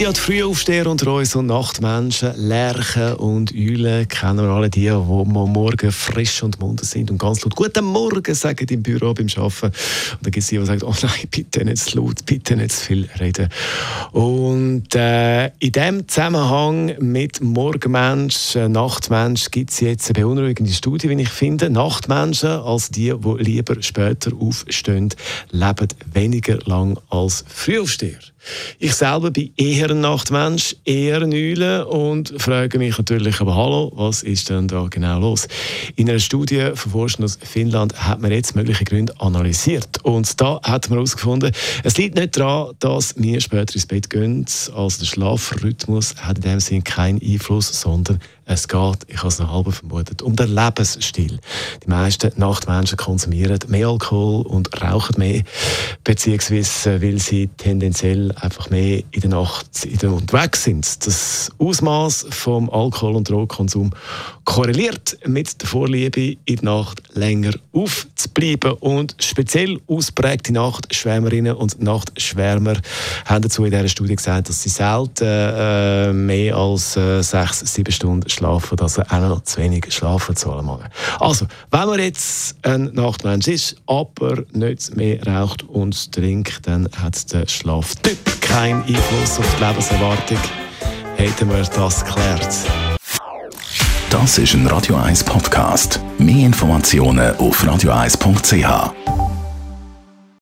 ja die Frühaufsteher unter uns und Nachtmenschen, Lerchen und Eulen. Kennen wir alle die, die morgen frisch und munter sind und ganz laut «Guten Morgen» sagen im Büro beim Arbeiten. Und dann gibt es die, die sagen «Oh nein, bitte nicht zu laut, bitte nicht zu viel reden». Und äh, in diesem Zusammenhang mit Morgenmensch, äh, Nachtmensch gibt es jetzt eine beunruhigende Studie, wie ich finde. Nachtmenschen, als die, die lieber später aufstehen, leben weniger lang als Frühaufsteher. Ich selber bin eher ein Nachtmensch, eher ein und frage mich natürlich, aber hallo, was ist denn da genau los? In einer Studie von Forschern aus Finnland hat man jetzt mögliche Gründe analysiert. Und da hat man herausgefunden, es liegt nicht daran, dass wir später ins Bett gehen. Also der Schlafrhythmus hat in dem Sinne keinen Einfluss, sondern es geht, ich habe es noch halb vermutet, um den Lebensstil. Die meisten Nachtmenschen konsumieren mehr Alkohol und rauchen mehr, beziehungsweise weil sie tendenziell einfach mehr in der Nacht in der unterwegs sind. Das Ausmaß vom Alkohol- und Drogenkonsum korreliert mit der Vorliebe, in der Nacht länger aufzubleiben. Und speziell ausprägte Nachtschwärmerinnen und Nachtschwärmer haben dazu in dieser Studie gesagt, dass sie selten äh, mehr als äh, sechs, sieben Stunden schlafen, dass er noch zu wenig schlafen allem. Also, wenn man jetzt ein Nachtmensch ist, aber nicht mehr raucht und trinkt, dann hat der Schlaftyp keinen Einfluss auf die Lebenserwartung. Hätten wir das geklärt. Das ist ein Radio 1 Podcast. Mehr Informationen auf radio1.ch.